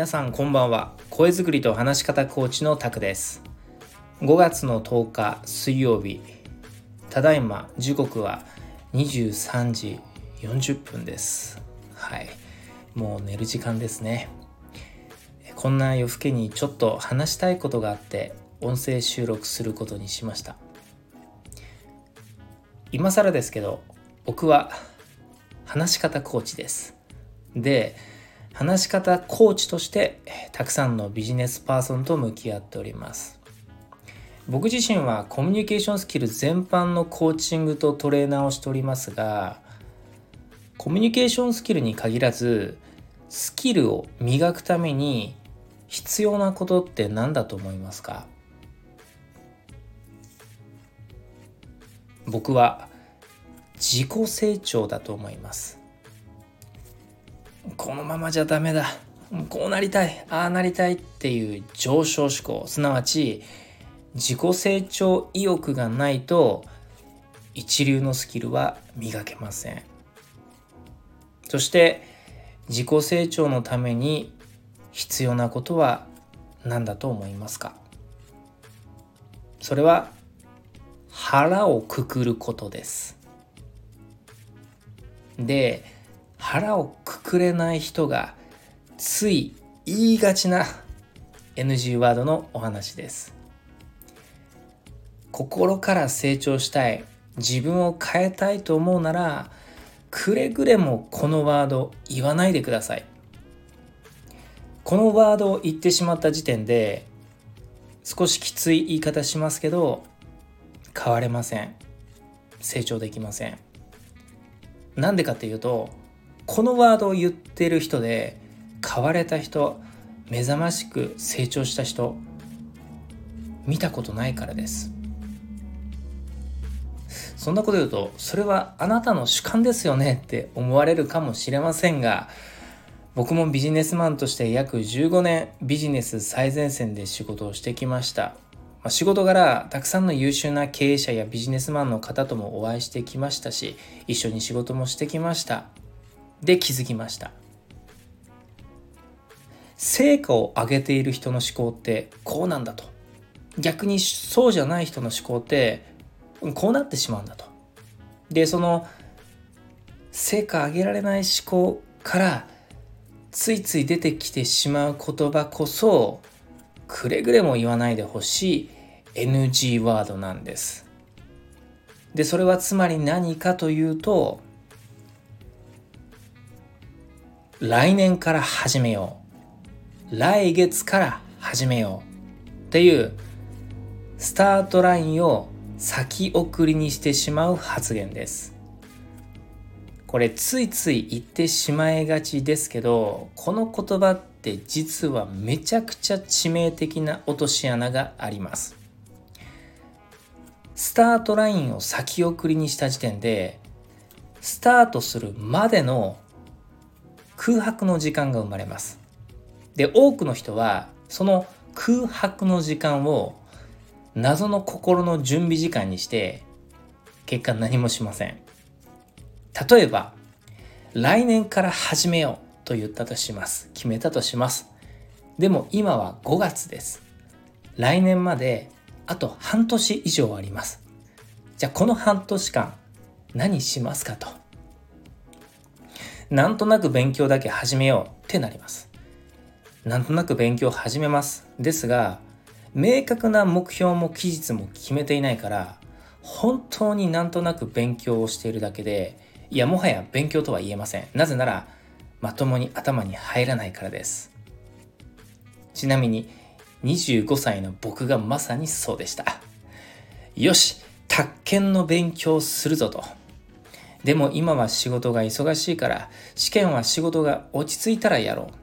皆さんこんばんは。声作りと話し方コーチのタクです。5月の10日水曜日。ただいま時刻は23時40分です。はい。もう寝る時間ですね。こんな夜更けにちょっと話したいことがあって音声収録することにしました。今更ですけど僕は話し方コーチです。で話し方コーチとしてたくさんのビジネスパーソンと向き合っております。僕自身はコミュニケーションスキル全般のコーチングとトレーナーをしておりますがコミュニケーションスキルに限らずスキルを磨くために必要なことって何だと思いますか？僕は自己成長だと思います。このままじゃダメだ。こうなりたい。ああなりたいっていう上昇志向。すなわち自己成長意欲がないと一流のスキルは磨けません。そして自己成長のために必要なことは何だと思いますか？それは腹をくくることです。で腹をくくれない人がつい言いがちな NG ワードのお話です。心から成長したい自分を変えたいと思うならくれぐれもこのワード言わないでください。このワードを言ってしまった時点で少しきつい言い方しますけど変われません。成長できません。なんでかっていうとこのワードを言ってる人で変われた人目覚ましく成長した人見たことないからです。そんなこと言うとそれはあなたの主観ですよねって思われるかもしれませんが僕もビジネスマンとして約15年ビジネス最前線で仕事をしてきました。まあ、仕事柄たくさんの優秀な経営者やビジネスマンの方ともお会いしてきましたし一緒に仕事もしてきました。で気づきました。成果を上げている人の思考ってこうなんだと。逆にそうじゃない人の思考ってこうなってしまうんだと。でその成果上げられない思考からついつい出てきてしまう言葉こそくれぐれも言わないでほしい NG ワードなんです。でそれはつまり何かというと来年から始めよう来月から始めようっていうスタートラインを先送りにしてしまう発言です。これついつい言ってしまいがちですけどこの言葉って実はめちゃくちゃ致命的な落とし穴がありますスタートラインを先送りにした時点でスタートするまでの空白の時間が生まれます。で多くの人はその空白の時間を謎の心の準備時間にして結果何もしません。例えば来年から始めようと言ったとします。決めたとします。でも今は5月です。来年まであと半年以上あります。じゃあこの半年間何しますかと。なんとなく勉強だけ始めようってなります。なんとなく勉強を始めます。ですが明確な目標も期日も決めていないから本当になんとなく勉強をしているだけでいやもはや勉強とは言えません。なぜならまともに頭に入らないからです。ちなみに25歳の僕がまさにそうでした。よし宅建の勉強するぞと。でも今は仕事が忙しいから試験は仕事が落ち着いたらやろう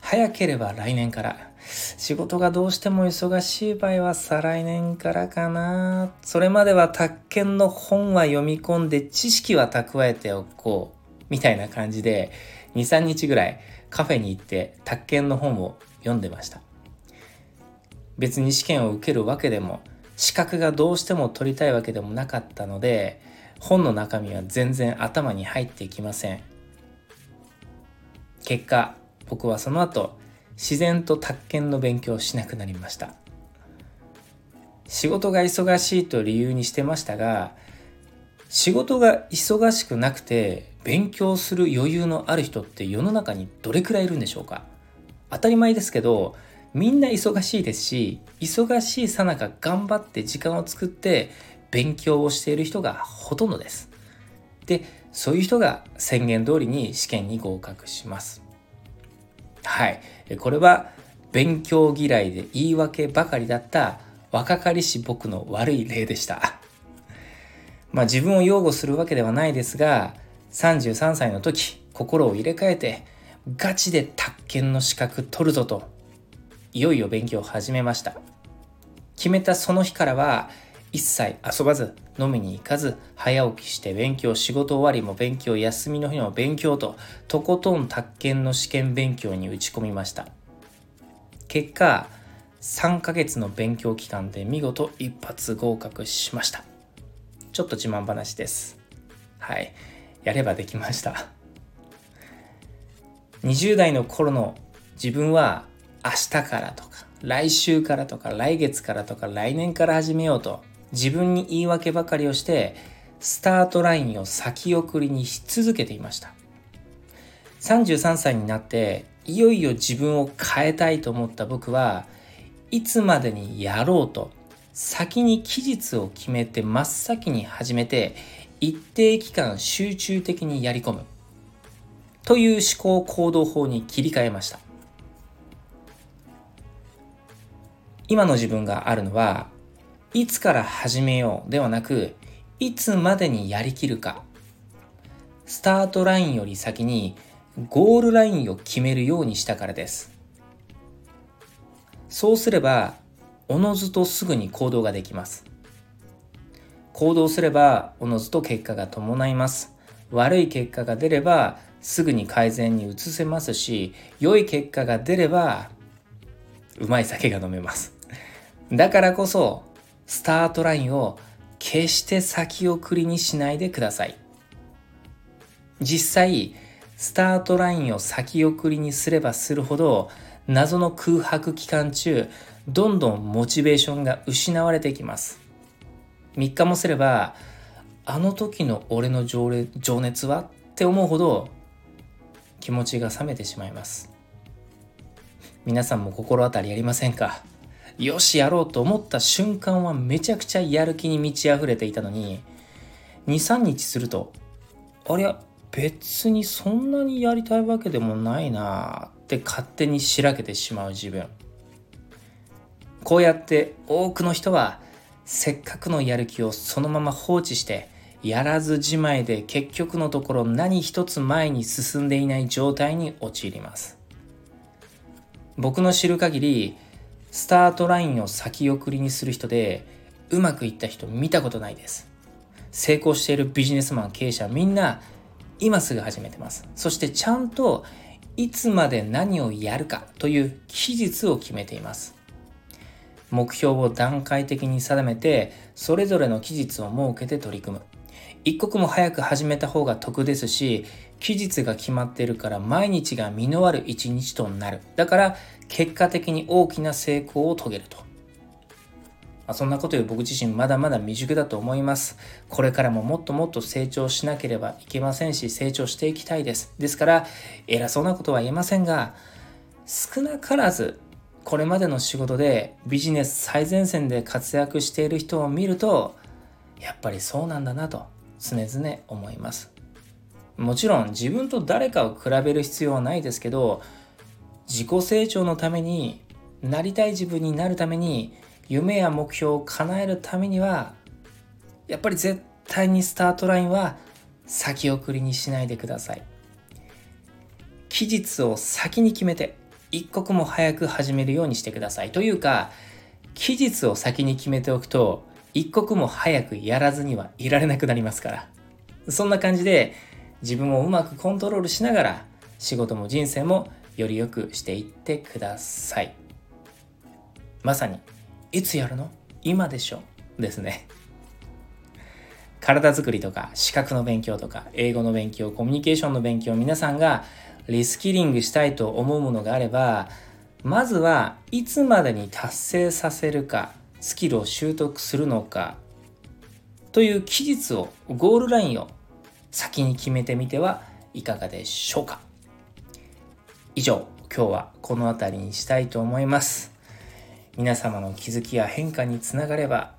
早ければ来年から仕事がどうしても忙しい場合は再来年からかな。それまでは宅建の本は読み込んで知識は蓄えておこう。みたいな感じで2、3日ぐらいカフェに行って宅建の本を読んでました。別に試験を受けるわけでも資格がどうしても取りたいわけでもなかったので本の中身は全然頭に入ってきません。結果僕はその後自然と宅建の勉強をしなくなりました仕事が忙しいと理由にしてましたが仕事が忙しくなくて勉強する余裕のある人って世の中にどれくらいいるんでしょうか？当たり前ですけどみんな忙しいですし忙しいさなか頑張って時間を作って勉強をしている人がほとんどです。でそういう人が宣言通りに試験に合格します。はい。これは勉強嫌いで言い訳ばかりだった若かりし僕の悪い例でした。まあ自分を擁護するわけではないですが、33歳の時、心を入れ替えて、ガチで宅建の資格取るぞと、いよいよ勉強を始めました。決めたその日からは、一切遊ばず、飲みに行かず、早起きして勉強、仕事終わりも勉強、休みの日も勉強と、とことん宅建の試験勉強に打ち込みました。結果、3ヶ月の勉強期間で見事一発合格しました。ちょっと自慢話です。はい。やればできました。20代の頃の自分は明日からとか来週からとか来月からとか来年から始めようと自分に言い訳ばかりをしてスタートラインを先送りにし続けていました。33歳になっていよいよ自分を変えたいと思った僕はいつまでにやろうと先に期日を決めて真っ先に始めて一定期間集中的にやり込むという思考行動法に切り替えました。今の自分があるのはいつから始めようではなくいつまでにやりきるかスタートラインより先にゴールラインを決めるようにしたからですそうすればおのずとすぐに行動ができます。行動すればおのずと結果が伴います。悪い結果が出ればすぐに改善に移せますし、良い結果が出ればうまい酒が飲めます。だからこそスタートラインを決して先送りにしないでください。実際、スタートラインを先送りにすればするほど謎の空白期間中どんどんモチベーションが失われていきます。3日もすればあの時の俺の情熱は？って思うほど気持ちが冷めてしまいます。皆さんも心当たりありませんか？よしやろうと思った瞬間はめちゃくちゃやる気に満ち溢れていたのに23日するとありゃ別にそんなにやりたいわけでもないなって勝手にしらけてしまう自分。こうやって多くの人はせっかくのやる気をそのまま放置してやらずじまいで結局のところ何一つ前に進んでいない状態に陥ります。僕の知る限りスタートラインを先送りにする人でうまくいった人見たことないです。成功しているビジネスマン経営者みんな今すぐ始めてます。そしてちゃんといつまで何をやるかという期日を決めています。目標を段階的に定めてそれぞれの期日を設けて取り組む。一刻も早く始めた方が得ですし期日が決まっているから毎日が実のある一日となる。だから結果的に大きな成功を遂げると、まあ、そんなことより僕自身まだまだ未熟だと思います。これからももっともっと成長しなければいけませんし成長していきたいです。ですから偉そうなことは言えませんが少なからずこれまでの仕事でビジネス最前線で活躍している人を見るとやっぱりそうなんだなと常々思いますもちろん自分と誰かを比べる必要はないですけど自己成長のためになりたい自分になるために夢や目標を叶えるためにはやっぱり絶対にスタートラインは先送りにしないでください期日を先に決めて一刻も早く始めるようにしてください。というか、期日を先に決めておくと、一刻も早くやらずにはいられなくなりますから。そんな感じで、自分をうまくコントロールしながら、仕事も人生もより良くしていってください。まさに、いつやるの？今でしょ？ですね。体づくりとか資格の勉強とか英語の勉強コミュニケーションの勉強皆さんがリスキリングしたいと思うものがあればまずはいつまでに達成させるかスキルを習得するのかという期日をゴールラインを先に決めてみてはいかがでしょうか。以上今日はこの辺りにしたいと思います。皆様の気づきや変化につながれば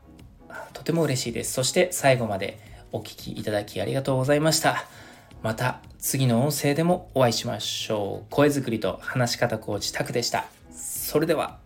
とても嬉しいです。そして最後までお聴きいただきありがとうございました。また次の音声でもお会いしましょう。声作りと話し方コーチタクでした。それでは。